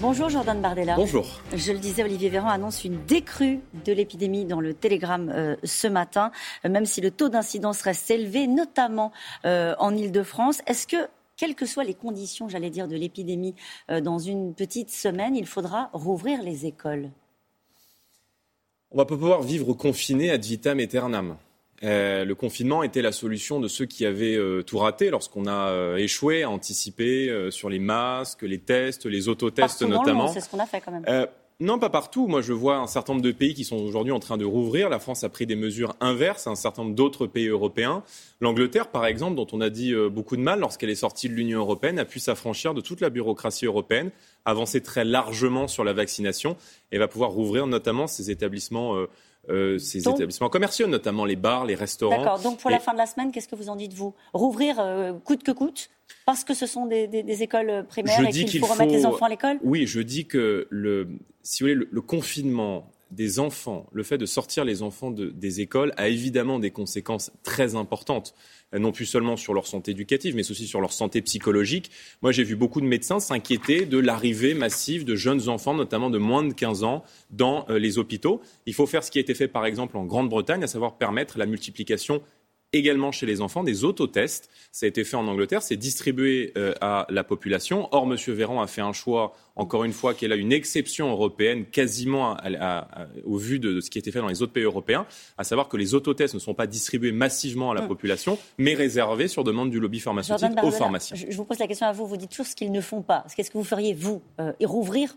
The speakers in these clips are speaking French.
Bonjour Jordan Bardella. Bonjour. Je le disais, Olivier Véran annonce une décrue de l'épidémie dans le Télégramme euh, ce matin, euh, même si le taux d'incidence reste élevé, notamment euh, en Ile-de-France. Est-ce que, quelles que soient les conditions, j'allais dire, de l'épidémie, dans une petite semaine, il faudra rouvrir les écoles? On va pas pouvoir vivre confiné ad vitam aeternam. Euh, le confinement était la solution de ceux qui avaient euh, tout raté lorsqu'on a euh, échoué à anticiper sur les masques, les tests, les autotests notamment. C'est ce qu'on a fait quand même. Non, pas partout. Moi, je vois un certain nombre de pays qui sont aujourd'hui en train de rouvrir. La France a pris des mesures inverses à un certain nombre d'autres pays européens. L'Angleterre, par exemple, dont on a dit beaucoup de mal lorsqu'elle est sortie de l'Union européenne, a pu s'affranchir de toute la bureaucratie européenne, avancer très largement sur la vaccination et va pouvoir rouvrir notamment ses établissements euh, ces établissements commerciaux, notamment les bars, les restaurants. D'accord. Donc pour la fin de la semaine, qu'est-ce que vous en dites vous? Rouvrir euh, coûte que coûte parce que ce sont des, écoles primaires et qu'il faut, remettre les enfants à l'école? Oui, je dis que le, si vous voulez, le confinement des enfants, le fait de sortir les enfants des écoles a évidemment des conséquences très importantes, euh, non plus seulement sur leur santé éducative, mais aussi sur leur santé psychologique. Moi, j'ai vu beaucoup de médecins s'inquiéter de l'arrivée massive de jeunes enfants, notamment de moins de 15 ans, dans euh, les hôpitaux. Il faut faire ce qui a été fait, par exemple, en Grande-Bretagne, à savoir permettre la multiplication également chez les enfants des autotests. Ça a été fait en Angleterre, c'est distribué euh, à la population. Or, M. Véran a fait un choix, encore une fois, qui est là une exception européenne, quasiment au vu de, ce qui a été fait dans les autres pays européens, à savoir que les autotests ne sont pas distribués massivement à la hum. population, mais réservés sur demande du lobby pharmaceutique aux pharmaciens. Je, vous pose la question à vous, vous dites toujours ce qu'ils ne font pas. Qu'est-ce que vous feriez, vous, euh, rouvrir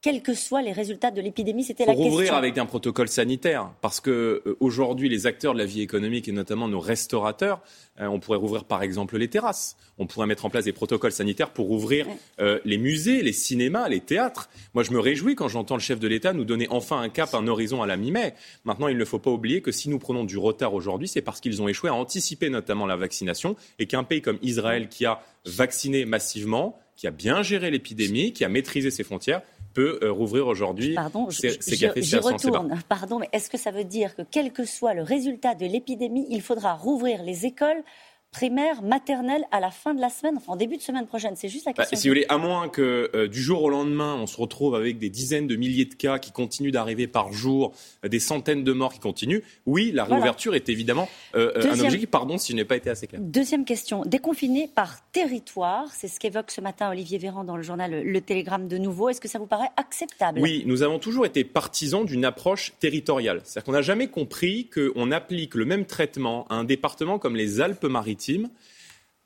quels que soient les résultats de l'épidémie C'était la question. rouvrir avec un protocole sanitaire, parce que euh, aujourd'hui, les acteurs de la vie économique et notamment nos restaurateurs, euh, on pourrait rouvrir par exemple les terrasses. On pourrait mettre en place des protocoles sanitaires pour ouvrir euh, les musées, les cinémas, les théâtres. Moi, je me réjouis quand j'entends le chef de l'État nous donner enfin un cap, un horizon à la mi-mai. Maintenant, il ne faut pas oublier que si nous prenons du retard aujourd'hui, c'est parce qu'ils ont échoué à anticiper notamment la vaccination et qu'un pays comme Israël qui a vacciné massivement, qui a bien géré l'épidémie, qui a maîtrisé ses frontières, peut euh, rouvrir aujourd'hui Pardon, j'y retourne. Pardon, mais est-ce que ça veut dire que quel que soit le résultat de l'épidémie, il faudra rouvrir les écoles primaire, maternelle à la fin de la semaine, enfin en début de semaine prochaine. C'est juste la bah, question. si vous voulez, à moins que euh, du jour au lendemain, on se retrouve avec des dizaines de milliers de cas qui continuent d'arriver par jour, euh, des centaines de morts qui continuent, oui, la réouverture est évidemment euh, un objectif. Pardon si je n'ai pas été assez clair. Deuxième question. Déconfiner par territoire, c'est ce qu'évoque ce matin Olivier Véran dans le journal Le Télégramme de nouveau. Est-ce que ça vous paraît acceptable? Oui, nous avons toujours été partisans d'une approche territoriale. C'est-à-dire qu'on n'a jamais compris qu'on applique le même traitement à un département comme les Alpes-Maritimes maritime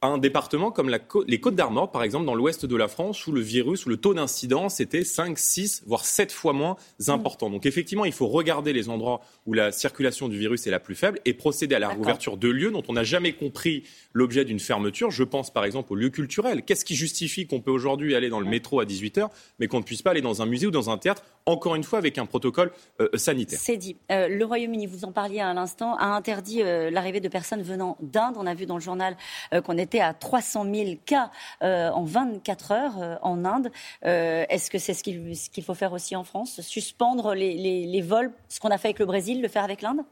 un département comme les Côtes d'Armor, par exemple, dans l'ouest de la France, où le virus, où le taux d'incidence était 5, 6, voire 7 fois moins important. Donc effectivement, il faut regarder les endroits où la circulation du virus est la plus faible et procéder à la réouverture de lieux dont on n'a jamais compris l'objet d'une fermeture. Je pense par exemple aux lieux culturels. Qu'est-ce qui justifie qu'on peut aujourd'hui aller dans le métro à 18h, mais qu'on ne puisse pas aller dans un musée ou dans un théâtre, encore une fois avec un protocole euh, sanitaire? C'est dit. Euh, le Royaume-Uni, vous en parliez à l'instant, a interdit euh, l'arrivée de personnes venant d'Inde. On a vu dans le journal qu'on était à 300 000 cas euh, en 24 heures euh, en Inde. Euh, est-ce que c'est ce qu'il faut faire aussi en France? Suspendre les vols, ce qu'on a fait avec le Brésil, le faire avec l'Inde?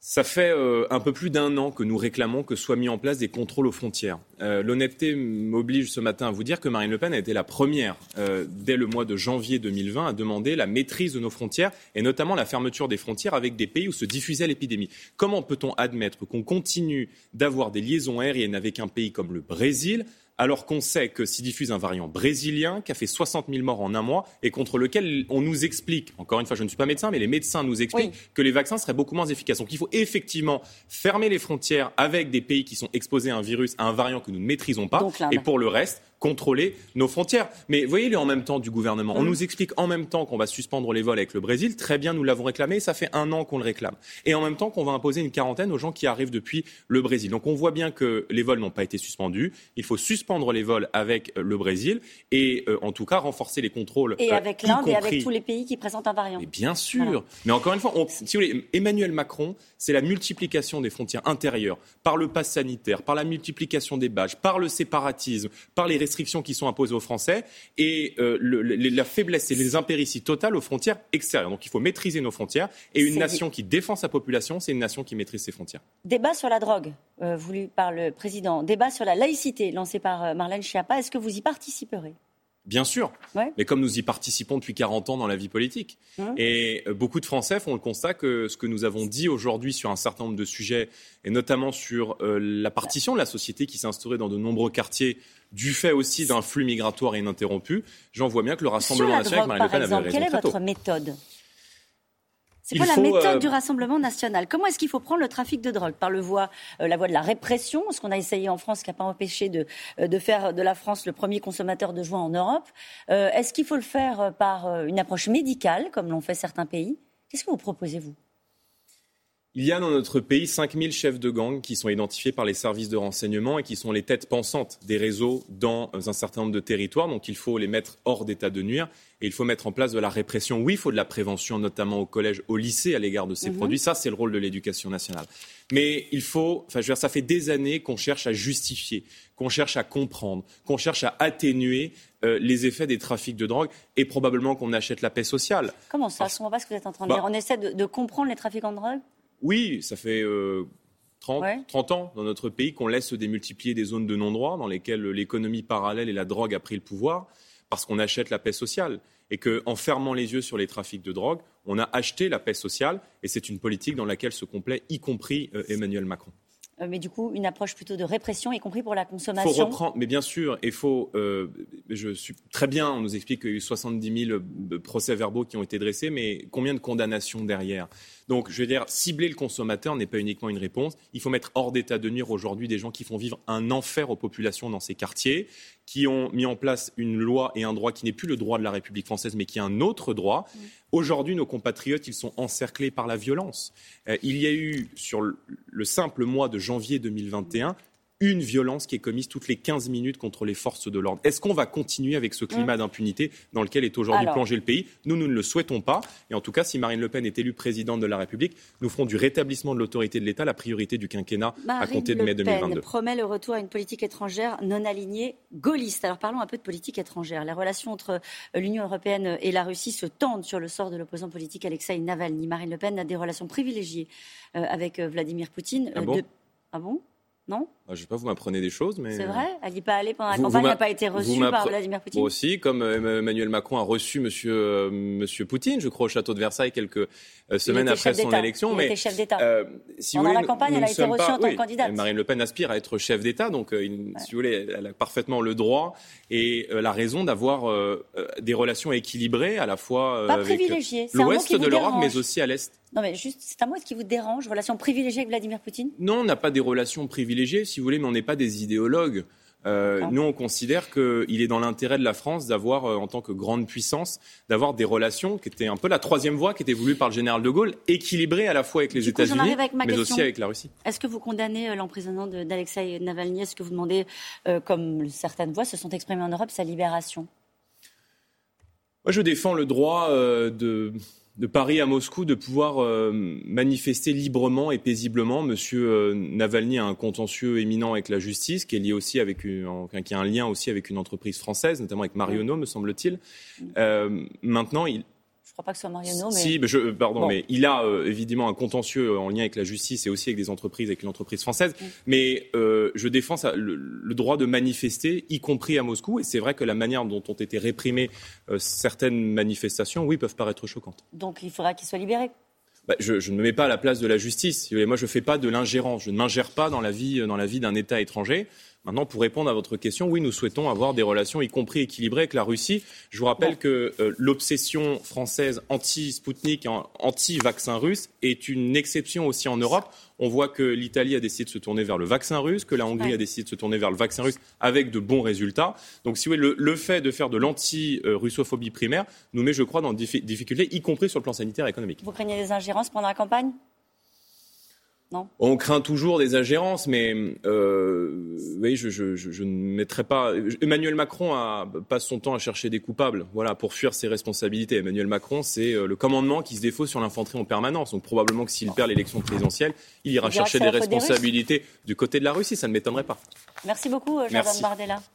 Ça fait euh, un peu plus d'un an que nous réclamons que soient mis en place des contrôles aux frontières. Euh, l'honnêteté m'oblige ce matin à vous dire que Marine Le Pen a été la première, euh, dès le mois de janvier 2020, à demander la maîtrise de nos frontières et notamment la fermeture des frontières avec des pays où se diffusait l'épidémie. Comment peut-on admettre qu'on continue d'avoir des liaisons aériennes avec un pays comme le Brésil alors qu'on sait que s'y diffuse un variant brésilien qui a fait 60 000 morts en un mois et contre lequel on nous explique, encore une fois, je ne suis pas médecin, mais les médecins nous expliquent que les vaccins seraient beaucoup moins efficaces. Donc il faut effectivement fermer les frontières avec des pays qui sont exposés à un virus, à un variant que nous ne maîtrisons pas. et pour le reste, contrôler nos frontières. Mais voyez-les en même temps du gouvernement. On mmh. nous explique en même temps qu'on va suspendre les vols avec le Brésil. Très bien, nous l'avons réclamé. Ça fait un an qu'on le réclame. Et en même temps qu'on va imposer une quarantaine aux gens qui arrivent depuis le Brésil. Donc on voit bien que les vols n'ont pas été suspendus. Il faut suspendre les vols avec euh, le Brésil et euh, en tout cas renforcer les contrôles. Et euh, avec l'Inde et avec tous les pays qui présentent un variant. Mais bien sûr. Mais encore une fois, si vous voulez, Emmanuel Macron, c'est la multiplication des frontières intérieures par le pass sanitaire, par la multiplication des badges, par le séparatisme, par les restrictions qui sont imposées aux Français et euh, la faiblesse et les impérities totales aux frontières extérieures. Donc il faut maîtriser nos frontières et une nation qui défend sa population, c'est une nation qui maîtrise ses frontières. Débat sur la drogue, euh, voulu par le président. Débat sur la laïcité, lancé par euh, Marlène Schiappa. Est-ce que vous y participerez? Bien sûr, mais comme nous y participons depuis 40 ans dans la vie politique. Hum. Et euh, beaucoup de Français font le constat que ce que nous avons dit aujourd'hui sur un certain nombre de sujets, et notamment sur euh, la partition de la société qui s'est instaurée dans de nombreux quartiers, du fait aussi d'un flux migratoire ininterrompu, j'en vois bien que le Rassemblement national avec Marine Le Pen avait raison. Quelle est votre méthode? C'est quoi la méthode euh, du Rassemblement national? Comment est-ce qu'il faut prendre le trafic de drogue? Par le voie, euh, la voie de la répression, ce qu'on a essayé en France, qui n'a pas empêché de, euh, de, faire de la France le premier consommateur de joint en Europe. est-ce qu'il faut le faire par une approche médicale, comme l'ont fait certains pays? Qu'est-ce que vous proposez, vous? Il y a dans notre pays 5000 chefs de gang qui sont identifiés par les services de renseignement et qui sont les têtes pensantes des réseaux dans un certain nombre de territoires. Donc il faut les mettre hors d'état de nuire et il faut mettre en place de la répression. Oui, il faut de la prévention, notamment au collège, au lycée, à l'égard de ces mhm. produits. Ça, c'est le rôle de l'éducation nationale. Mais il faut, enfin, je veux dire, ça fait des années qu'on cherche à justifier, qu'on cherche à comprendre, qu'on cherche à atténuer euh, les effets des trafics de drogue et probablement qu'on achète la paix sociale. Comment ça Je ne pas ce que vous êtes en train de dire? Bah On essaie de, de comprendre les trafiquants de drogue? Oui, ça fait 30, euh, ans dans notre pays qu'on laisse se démultiplier des zones de non-droit dans lesquelles l'économie parallèle et la drogue a pris le pouvoir parce qu'on achète la paix sociale. Et qu'en fermant les yeux sur les trafics de drogue, on a acheté la paix sociale et c'est une politique dans laquelle se complaît, y compris euh, Emmanuel Macron. Euh, mais du coup, une approche plutôt de répression, y compris pour la consommation. Faut reprendre, mais bien sûr, il faut. Euh, je suis très bien. On nous explique qu'il y a eu 70 000 euh, procès-verbaux qui ont été dressés, mais combien de condamnations derrière? Donc, je veux dire, cibler le consommateur n'est pas uniquement une réponse. Il faut mettre hors d'état de nuire aujourd'hui des gens qui font vivre un enfer aux populations dans ces quartiers, qui ont mis en place une loi et un droit qui n'est plus le droit de la République française, mais qui est un autre droit. Aujourd'hui, nos compatriotes, ils sont encerclés par la violence. Euh, il y a eu, sur le simple mois de janvier 2021, une violence qui est commise toutes les 15 minutes contre les forces de l'ordre. Est-ce qu'on va continuer avec ce climat mmh. d'impunité dans lequel est aujourd'hui plongé le pays? Nous, nous ne le souhaitons pas. Et en tout cas, si Marine Le Pen est élue présidente de la République, nous ferons du rétablissement de l'autorité de l'État la priorité du quinquennat à compter de mai 2022. Pen promet le retour à une politique étrangère non alignée gaulliste. Alors parlons un peu de politique étrangère. Les relations entre euh, l'Union européenne et la Russie se tendent sur le sort de l'opposant politique Alexei Navalny. Marine Le Pen a des relations privilégiées euh, avec euh, Vladimir Poutine. Ah bon, ah bon? Non? Je ne sais pas, vous m'apprenez des choses, mais... C'est vrai? Elle n'est pas allée pendant la campagne, elle n'a pas été reçue par Vladimir Poutine? Moi aussi, comme euh, Emmanuel Macron a reçu Monsieur, euh, Monsieur Poutine, je crois, au château de Versailles quelques euh, semaines après son élection. Il mais, était chef d'État. si pendant la campagne, elle a été reçue en tant que candidate. Marine Le Pen aspire à être chef d'État, donc si vous voulez, elle a parfaitement le droit et la raison d'avoir des relations équilibrées à la fois avec l'ouest de l'Europe, mais aussi à l'est. Non, mais juste, c'est moi ce qui vous dérange, relation privilégiée avec Vladimir Poutine? Non, on n'a pas des relations privilégiées, si vous voulez, mais on n'est pas des idéologues. Euh, nous, on considère qu'il est dans l'intérêt de la France d'avoir, euh, en tant que grande puissance, d'avoir des relations qui étaient un peu la troisième voie qui était voulue par le général de Gaulle, équilibrées à la fois avec les États-Unis, mais aussi avec la Russie. Est-ce que vous condamnez euh, l'emprisonnement d'Alexei Navalny? Est-ce que vous demandez, comme certaines voix se sont exprimées en Europe, sa libération? Moi, je défends le droit de de Paris à Moscou de pouvoir euh, manifester librement et paisiblement. Monsieur euh, Navalny a un contentieux éminent avec la justice, qui est lié aussi avec une, qui a un lien aussi avec une entreprise française, notamment avec Marionneau, me semble-t-il. Euh, maintenant, il, crois pas que ce soit Mariano, mais... Si, je, pardon, mais il a euh, évidemment un contentieux en lien avec la justice et aussi avec des entreprises, avec une entreprise française. Mm. Mais euh, je défends ça, le, droit de manifester, y compris à Moscou. Et c'est vrai que la manière dont ont été réprimées euh, certaines manifestations, oui, peuvent paraître choquantes. Donc il faudra qu'il soit libéré bah, je, je, ne me mets pas à la place de la justice. Moi, je ne fais pas de l'ingérence. Je ne m'ingère pas dans la vie, dans la vie d'un État étranger. Maintenant, pour répondre à votre question, oui, nous souhaitons avoir des relations, y compris équilibrées, avec la Russie. Je vous rappelle que euh, l'obsession française anti-Spoutnik, anti-vaccin russe, est une exception aussi en Europe. On voit que l'Italie a décidé de se tourner vers le vaccin russe, que la Hongrie a décidé de se tourner vers le vaccin russe avec de bons résultats. Donc, si vous voulez, le, fait de faire de l'anti-russophobie primaire nous met, je crois, dans des difficultés, y compris sur le plan sanitaire et économique. Vous craignez des ingérences pendant la campagne? On craint toujours des ingérences, mais euh, oui, je, ne mettrai pas. Emmanuel Macron a, passe son temps à chercher des coupables, voilà, pour fuir ses responsabilités. Emmanuel Macron, c'est euh, le commandement qui se défaut sur l'infanterie en permanence. Donc probablement que s'il perd l'élection présidentielle, il ira chercher des responsabilités du côté de la Russie. Ça ne m'étonnerait pas. Merci beaucoup, Jordan Bardella.